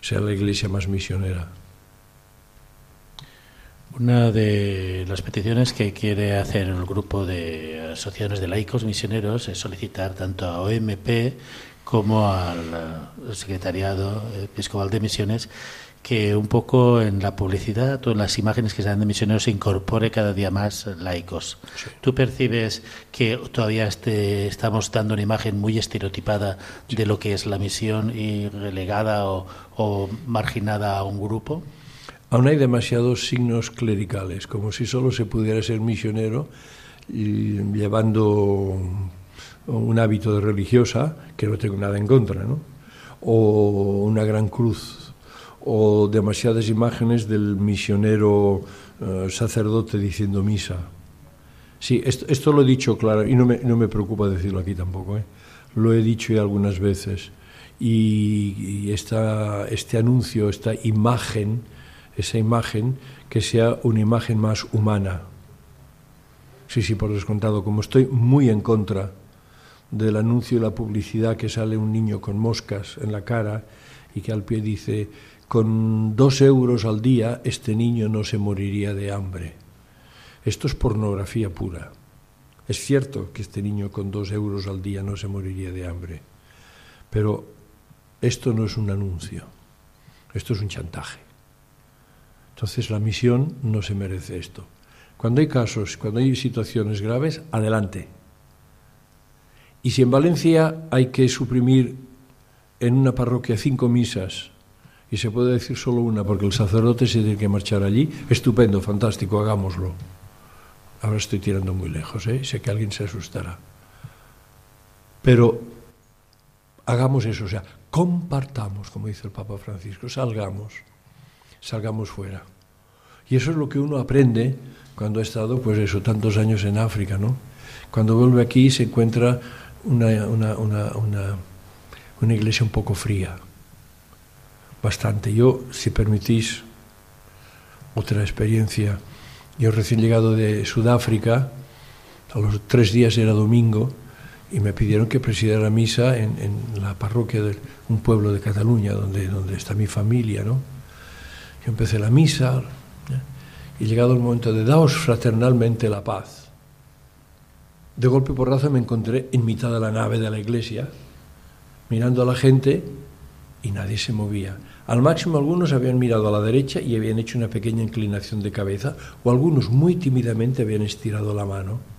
será la iglesia más misionera. Una de las peticiones que quiere hacer el grupo de asociaciones de laicos misioneros es solicitar tanto a OMP como al Secretariado Episcopal de Misiones que un poco en la publicidad o en las imágenes que se dan de misioneros se incorpore cada día más laicos. Sí. ¿Tú percibes que todavía este, estamos dando una imagen muy estereotipada sí. de lo que es la misión y relegada o, o marginada a un grupo? Aún hay demasiados signos clericales, como si solo se pudiera ser misionero llevando un hábito de religiosa, que no tengo nada en contra, ¿no? o una gran cruz, o demasiadas imágenes del misionero uh, sacerdote diciendo misa. Sí, esto, esto, lo he dicho claro, y no me, no me preocupa decirlo aquí tampoco, ¿eh? lo he dicho ya algunas veces, y, y esta, este anuncio, esta imagen, esa imagen, que sea una imagen más humana. Sí, sí, por descontado, como estoy muy en contra del anuncio y la publicidad que sale un niño con moscas en la cara y que al pie dice, con dos euros al día este niño no se moriría de hambre. Esto es pornografía pura. Es cierto que este niño con dos euros al día no se moriría de hambre, pero esto no es un anuncio, esto es un chantaje. Entonces la misión no se merece esto. Cuando hay casos, cuando hay situaciones graves, adelante. Y si en Valencia hay que suprimir en una parroquia cinco misas y se puede decir solo una porque el sacerdote se tiene que marchar allí, estupendo, fantástico, hagámoslo. Ahora estoy tirando muy lejos, ¿eh? sé que alguien se asustará. Pero hagamos eso, o sea, compartamos, como dice el Papa Francisco, salgamos, salgamos fuera. Y eso es lo que uno aprende cuando ha estado, pues eso, tantos años en África, ¿no? Cuando vuelve aquí se encuentra una, una, una, una iglesia un poco fría, bastante. Yo, si permitís, otra experiencia. Yo recién llegado de Sudáfrica, a los tres días era domingo, y me pidieron que presidiera misa en, en, la parroquia de un pueblo de Cataluña, donde, donde está mi familia, ¿no? Yo empecé la misa, y llegado el momento de daos fraternalmente la paz, de golpe por raza me encontré en mitad de la nave de la iglesia, mirando a la gente y nadie se movía. Al máximo algunos habían mirado a la derecha y habían hecho una pequeña inclinación de cabeza, o algunos muy tímidamente habían estirado la mano.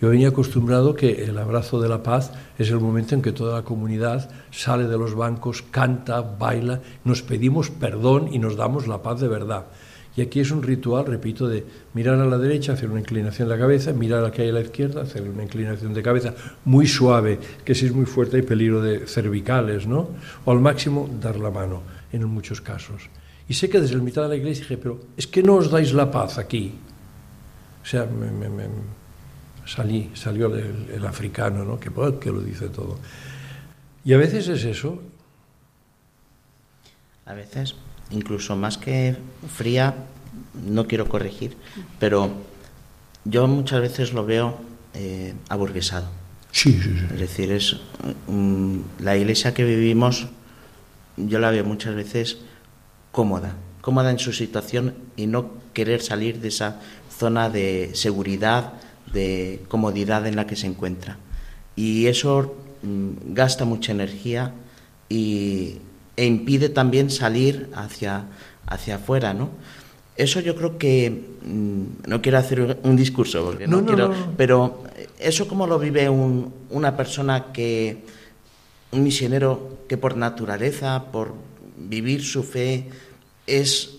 Yo venía acostumbrado que el abrazo de la paz es el momento en que toda la comunidad sale de los bancos, canta, baila, nos pedimos perdón y nos damos la paz de verdad. Y aquí es un ritual, repito, de mirar a la derecha, hacer una inclinación de la cabeza, mirar a hay a la izquierda, hacer una inclinación de cabeza muy suave, que si es muy fuerte hay peligro de cervicales, ¿no? O al máximo dar la mano, en muchos casos. Y sé que desde la mitad de la iglesia dije, pero es que no os dais la paz aquí. O sea, me salí, salió el, el, africano, ¿no? Que, que lo dice todo. Y a veces es eso. A veces incluso más que fría, no quiero corregir, pero yo muchas veces lo veo eh, aburguesado. Sí, sí, sí. Es decir, es um, la iglesia que vivimos, yo la veo muchas veces cómoda, cómoda en su situación y no querer salir de esa zona de seguridad, de comodidad en la que se encuentra. Y eso um, gasta mucha energía y, e impide también salir hacia, hacia afuera, ¿no? Eso yo creo que mm, no quiero hacer un discurso porque no, No, no, quiero, no. pero eso cómo lo vive un- una persona que un misionero que por naturaleza, por vivir su fe es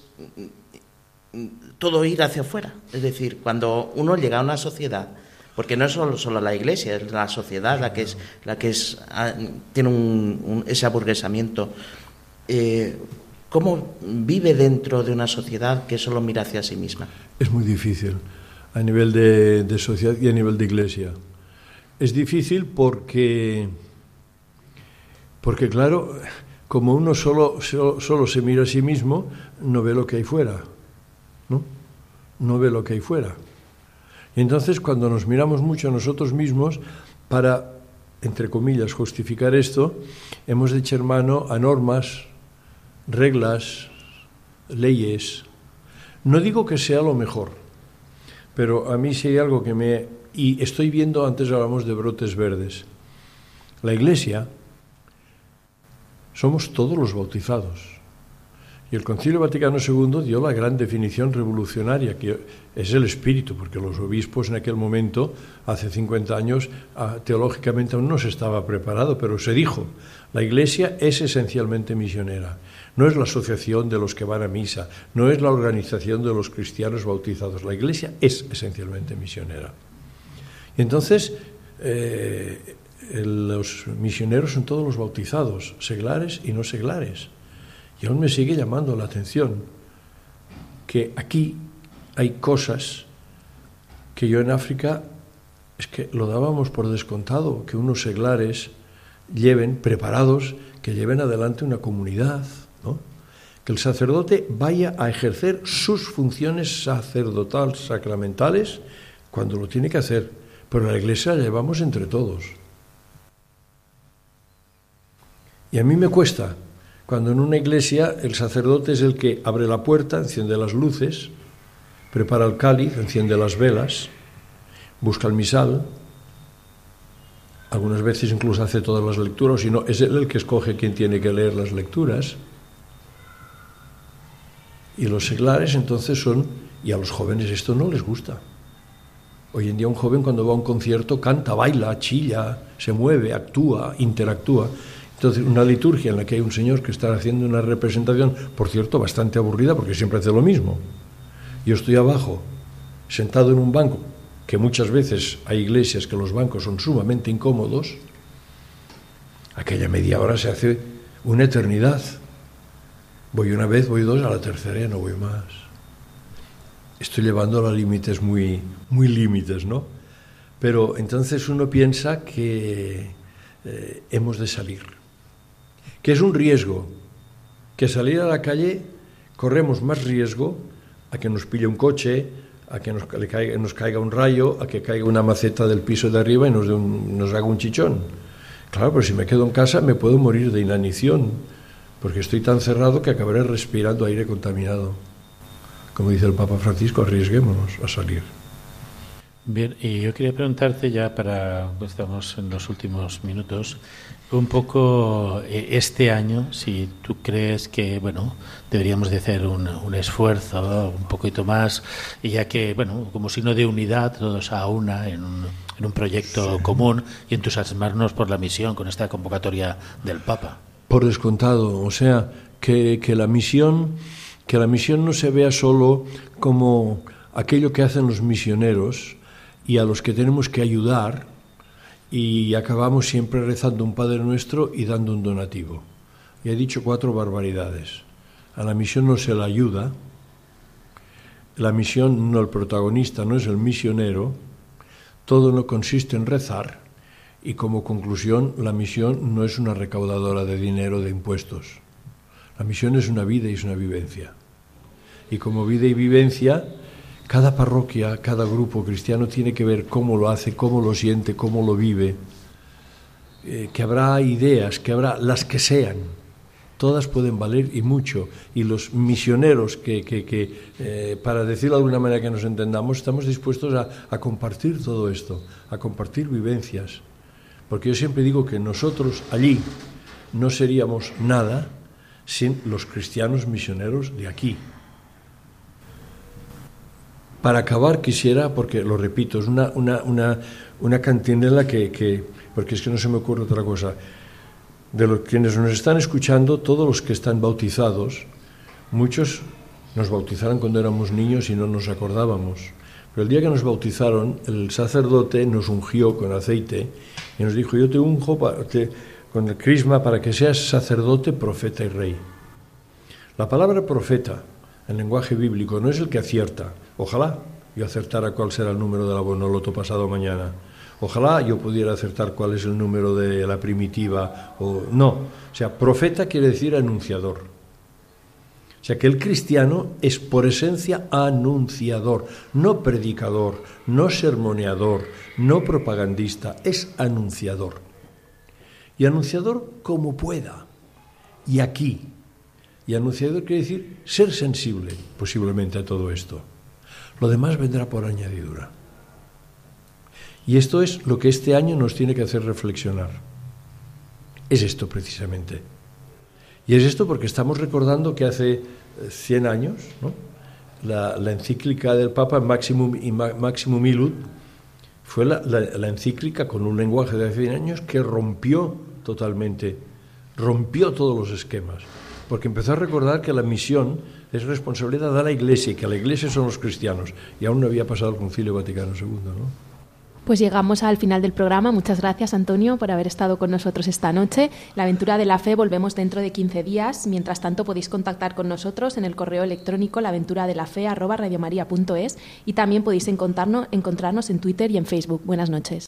mm, todo ir hacia afuera, es decir, cuando uno llega a una sociedad porque no es solo, solo la iglesia, es la sociedad la que es la que es ah, tiene ese aburguesamiento eh, ¿Cómo vive dentro de una sociedad que solo mira hacia sí misma? Es muy difícil a nivel de, sociedad y a nivel de iglesia. Es difícil porque, porque claro, como uno solo, solo, se mira a sí mismo, no ve lo que hay fuera. No ve lo que hay fuera. Y entonces cuando nos miramos mucho a nosotros mismos, para, entre comillas, justificar esto, hemos de echar mano a normas, reglas, leyes. No digo que sea lo mejor, pero a mí sí hay algo que me... Y estoy viendo, antes hablamos de brotes verdes. La Iglesia somos todos los bautizados. Y el Concilio Vaticano II dio la gran definición revolucionaria, que es el espíritu, porque los obispos en aquel momento, hace 50 años, ah, teológicamente aún no se estaba preparado, pero se dijo, la Iglesia es esencialmente misionera. No es la asociación de los que van a misa, no es la organización de los cristianos bautizados. La Iglesia es esencialmente misionera. Y entonces, eh, los misioneros son todos los bautizados, seglares y no seglares. Y aún me sigue llamando la atención que aquí hay cosas que yo en África es que lo dábamos por descontado, que unos seglares lleven, preparados, que lleven adelante una comunidad, ¿no? que el sacerdote vaya a ejercer sus funciones sacerdotales, sacramentales, cuando lo tiene que hacer, pero la iglesia la llevamos entre todos. Y a mí me cuesta cuando en una iglesia el sacerdote es el que abre la puerta, enciende las luces, prepara el cáliz, enciende las velas, busca el misal, algunas veces incluso hace todas las lecturas, si no, es él el que escoge quién tiene que leer las lecturas. Y los seglares entonces son, y a los jóvenes esto no les gusta. Hoy en día un joven cuando va a un concierto canta, baila, chilla, se mueve, actúa, interactúa. Entonces, una liturgia en la que hay un señor que está haciendo una representación, por cierto, bastante aburrida porque siempre hace lo mismo. Yo estoy abajo, sentado en un banco, que muchas veces hay iglesias que los bancos son sumamente incómodos. Aquella media hora se hace una eternidad. Voy una vez, voy dos, a la tercera ya no voy más. Estoy llevando a límites muy, muy límites, ¿no? Pero entonces uno piensa que eh, hemos de salir, que es un riesgo, que salir a la calle corremos más riesgo a que nos pille un coche, a que nos, caiga, un rayo, a que caiga una maceta del piso de arriba y nos, nos haga un chichón. Claro, pero si me quedo en casa me puedo morir de inanición, porque estoy tan cerrado que acabaré respirando aire contaminado. Como dice el Papa Francisco, arriesguémonos a salir. Bien, y yo quería preguntarte ya para, pues, estamos en los últimos minutos, un poco eh, este año, si tú crees que, bueno, deberíamos de hacer un, un esfuerzo un poquito más, y ya que, bueno, como signo de unidad, todos a una en un, en un proyecto común y entusiasmarnos por la misión con esta convocatoria del Papa. Por descontado, o sea, que, que la misión que la misión no se vea solo como aquello que hacen los misioneros y a los que tenemos que ayudar y acabamos siempre rezando un Padre Nuestro y dando un donativo. Y he dicho cuatro barbaridades. A la misión no se la ayuda, la misión no el protagonista, no es el misionero, todo no consiste en rezar y como conclusión la misión no es una recaudadora de dinero de impuestos. La misión es una vida y es una vivencia. Y como vida y vivencia, cada parroquia, cada grupo cristiano tiene que ver cómo lo hace, cómo lo siente, cómo lo vive. Eh, que habrá ideas, que habrá las que sean, todas pueden valer y mucho. Y los misioneros que, que, que eh, para decirlo de alguna manera que nos entendamos, estamos dispuestos a, a compartir todo esto, a compartir vivencias. Porque yo siempre digo que nosotros allí no seríamos nada sin los cristianos misioneros de aquí. Para acabar quisiera, porque lo repito, es una, una, una, una cantinela que, que, porque es que no se me ocurre otra cosa, de los quienes nos están escuchando, todos los que están bautizados, muchos nos bautizaron cuando éramos niños y no nos acordábamos. Pero el día que nos bautizaron, el sacerdote nos ungió con aceite y nos dijo, yo te unjo con el crisma para que seas sacerdote, profeta y rey. La palabra profeta, en lenguaje bíblico, no es el que acierta. Ojalá yo acertara cuál será el número de la bonoloto pasado mañana. Ojalá yo pudiera acertar cuál es el número de la primitiva. O... No, o sea, profeta quiere decir anunciador. O sea, que el cristiano es por esencia anunciador, no predicador, no sermoneador, no propagandista, es anunciador. Y anunciador como pueda. Y aquí. Y anunciador quiere decir ser sensible posiblemente a todo esto. Lo demás vendrá por añadidura. Y esto es lo que este año nos tiene que hacer reflexionar. Es esto precisamente. Y es esto porque estamos recordando que hace 100 años ¿no? la, encíclica del Papa Maximum, Maximum Ilud fue la, la, la encíclica con un lenguaje de hace 100 años que rompió totalmente, rompió todos los esquemas, porque empezó a recordar que la misión es responsabilidad de la Iglesia y que la Iglesia son los cristianos. Y aún no había pasado el Concilio Vaticano II, ¿no? Pues llegamos al final del programa. Muchas gracias, Antonio, por haber estado con nosotros esta noche. La aventura de la fe volvemos dentro de 15 días. Mientras tanto, podéis contactar con nosotros en el correo electrónico laventuradelafe.es y también podéis encontrarnos, encontrarnos en Twitter y en Facebook. Buenas noches.